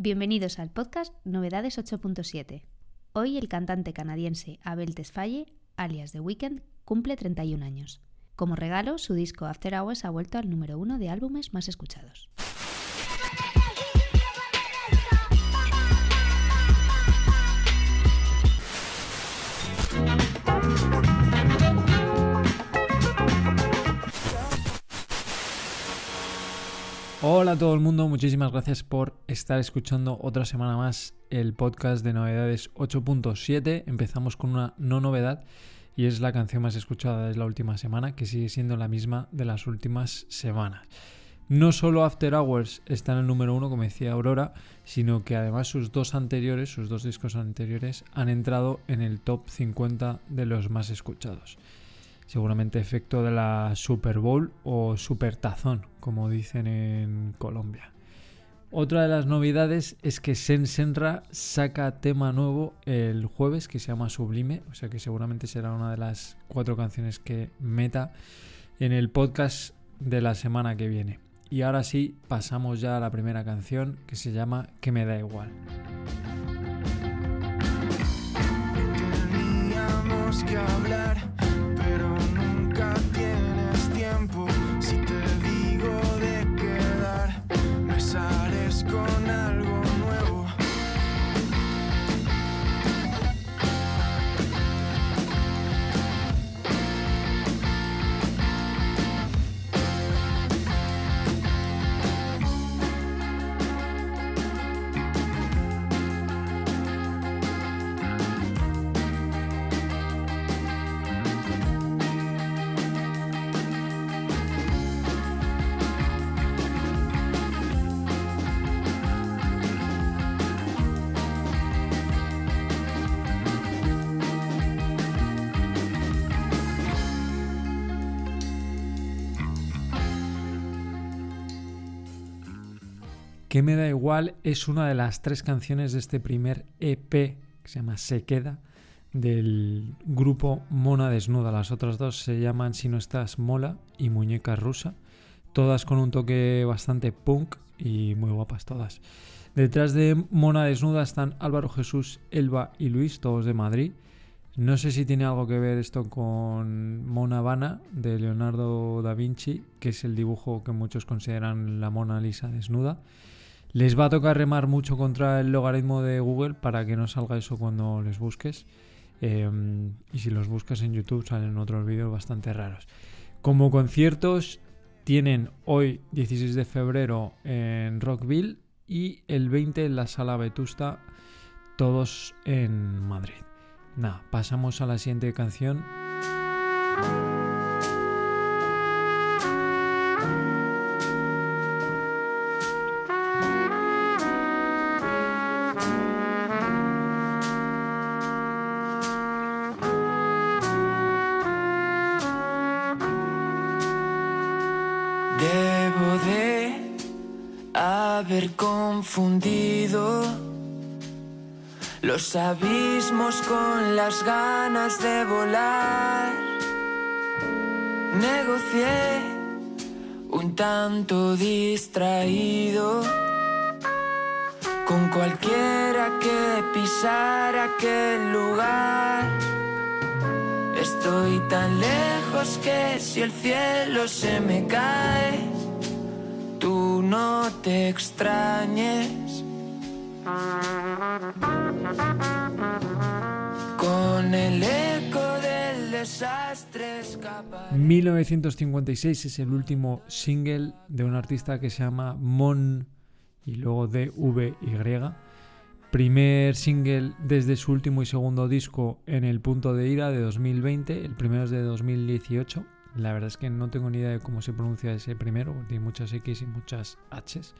Bienvenidos al podcast Novedades 8.7. Hoy el cantante canadiense Abel Tesfaye, alias The Weeknd, cumple 31 años. Como regalo, su disco After Hours ha vuelto al número uno de álbumes más escuchados. Hola a todo el mundo, muchísimas gracias por estar escuchando otra semana más el podcast de novedades 8.7. Empezamos con una no novedad y es la canción más escuchada de la última semana, que sigue siendo la misma de las últimas semanas. No solo After Hours está en el número uno, como decía Aurora, sino que además sus dos anteriores, sus dos discos anteriores, han entrado en el top 50 de los más escuchados seguramente efecto de la Super Bowl o Super Tazón, como dicen en Colombia. Otra de las novedades es que Sen Senra saca tema nuevo el jueves que se llama Sublime, o sea que seguramente será una de las cuatro canciones que meta en el podcast de la semana que viene. Y ahora sí, pasamos ya a la primera canción que se llama Que me da igual. Que hablar Que me da igual es una de las tres canciones de este primer EP que se llama Se queda del grupo Mona Desnuda. Las otras dos se llaman Si no estás mola y Muñeca Rusa. Todas con un toque bastante punk y muy guapas todas. Detrás de Mona Desnuda están Álvaro Jesús, Elba y Luis, todos de Madrid. No sé si tiene algo que ver esto con Mona Habana de Leonardo da Vinci, que es el dibujo que muchos consideran la Mona Lisa desnuda. Les va a tocar remar mucho contra el logaritmo de Google para que no salga eso cuando les busques. Em, y si los buscas en YouTube salen otros vídeos bastante raros. Como conciertos tienen hoy 16 de febrero en Rockville y el 20 en la Sala Vetusta, todos en Madrid. Nada, pasamos a la siguiente canción. Confundido los abismos con las ganas de volar. Negocié un tanto distraído con cualquiera que pisara aquel lugar. Estoy tan lejos que si el cielo se me cae no te extrañes. Con el eco del desastre 1956 es el último single de un artista que se llama Mon y luego DVY. Primer single desde su último y segundo disco en el punto de ira de 2020, el primero es de 2018 la verdad es que no tengo ni idea de cómo se pronuncia ese primero, tiene muchas X y muchas Hs.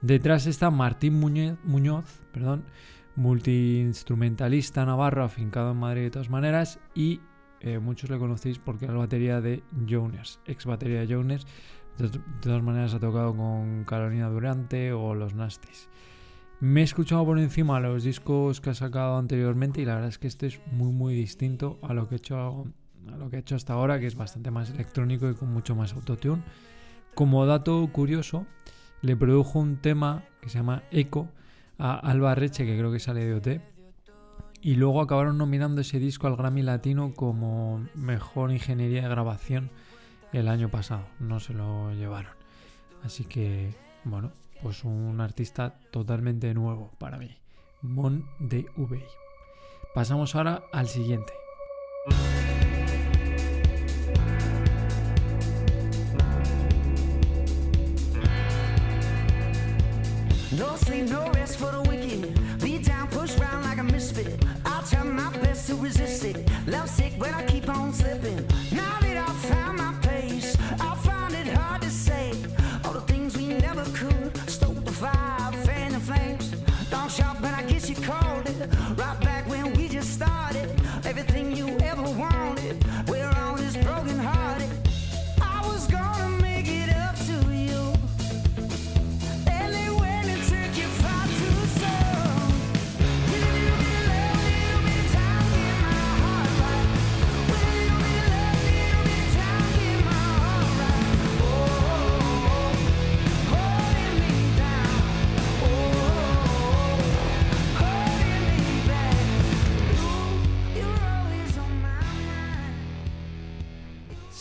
Detrás está Martín Muñoz, perdón, multiinstrumentalista navarro afincado en Madrid de todas maneras y eh, muchos le conocéis porque era la batería de Jones, ex batería de Jones. De, todas maneras ha tocado con Carolina Durante o los Nasties. Me he escuchado por encima los discos que ha sacado anteriormente y la verdad es que este es muy muy distinto a lo que he hecho lo que he hecho hasta ahora, que es bastante más electrónico y con mucho más autotune. Como dato curioso, le produjo un tema que se llama Echo a Alba Reche, que creo que sale de OT. Y luego acabaron nominando ese disco al Grammy Latino como mejor ingeniería de grabación el año pasado. No se lo llevaron. Así que, bueno, pues un artista totalmente nuevo para mí. Mon de. Pasamos ahora al siguiente. No sleep, no rest for the wicked. Beat down, push round like a misfit. I'll try my best to resist it. Love sick, but I keep on slipping.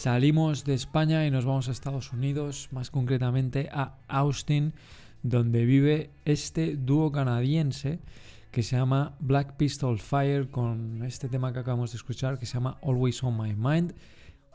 Salimos de España y nos vamos a Estados Unidos, más concretamente a Austin, donde vive este dúo canadiense que se llama Black Pistol Fire con este tema que acabamos de escuchar que se llama Always on My Mind,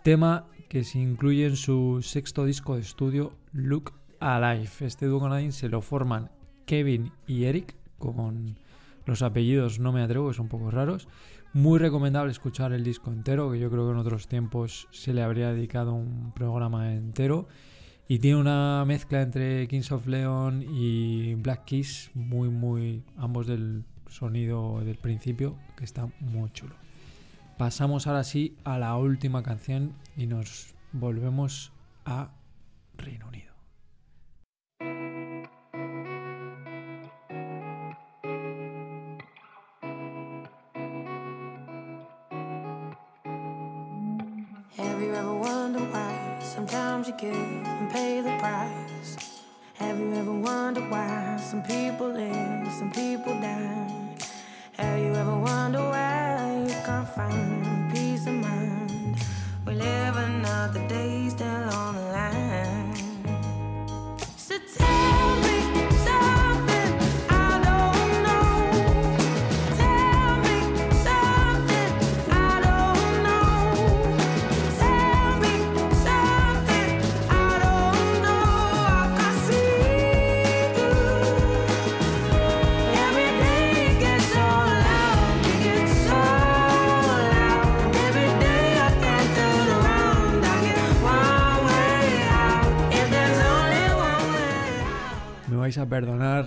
tema que se incluye en su sexto disco de estudio Look Alive. Este dúo canadiense lo forman Kevin y Eric con los apellidos no me atrevo, que son un poco raros. Muy recomendable escuchar el disco entero, que yo creo que en otros tiempos se le habría dedicado un programa entero. Y tiene una mezcla entre Kings of Leon y Black Keys, muy, muy. ambos del sonido del principio, que está muy chulo. Pasamos ahora sí a la última canción y nos volvemos a Reino Unido. Have you ever wondered why sometimes you give and pay the price? Have you ever wondered why some people live, some people die? A perdonar,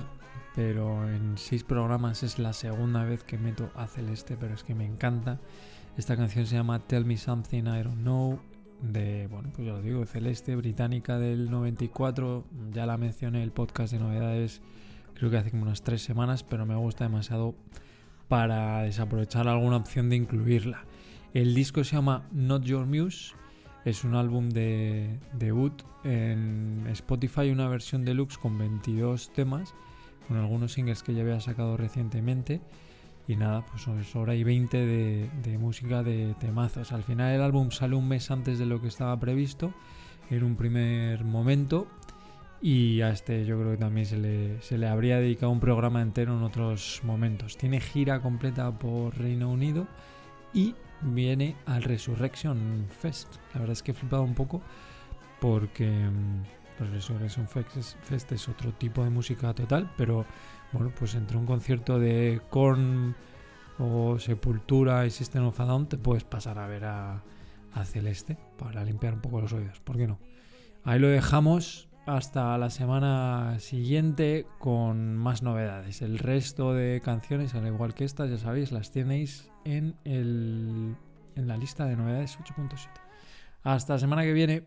pero en seis programas es la segunda vez que meto a Celeste, pero es que me encanta. Esta canción se llama Tell Me Something I Don't Know, de, bueno, pues ya lo digo, Celeste, británica del 94. Ya la mencioné en el podcast de novedades, creo que hace como unas tres semanas, pero me gusta demasiado para desaprovechar alguna opción de incluirla. El disco se llama Not Your Muse. Es un álbum de debut en Spotify, una versión deluxe con 22 temas, con algunos singles que ya había sacado recientemente. Y nada, pues es hora y 20 de, de música de temazos. Al final el álbum sale un mes antes de lo que estaba previsto, en un primer momento. Y a este yo creo que también se le, se le habría dedicado un programa entero en otros momentos. Tiene gira completa por Reino Unido y viene al Resurrection Fest. La verdad es que he flipado un poco porque mm, pues Resurrection Fest es, otro tipo de música total, pero bueno, pues entre un concierto de Korn o Sepultura y System of a te puedes pasar a ver a, a Celeste para limpiar un poco los oídos, ¿por qué no? Ahí lo dejamos hasta la semana siguiente con más novedades. El resto de canciones, al igual que estas, ya sabéis, las tenéis en, el, en la lista de novedades 8.7. Hasta la semana que viene.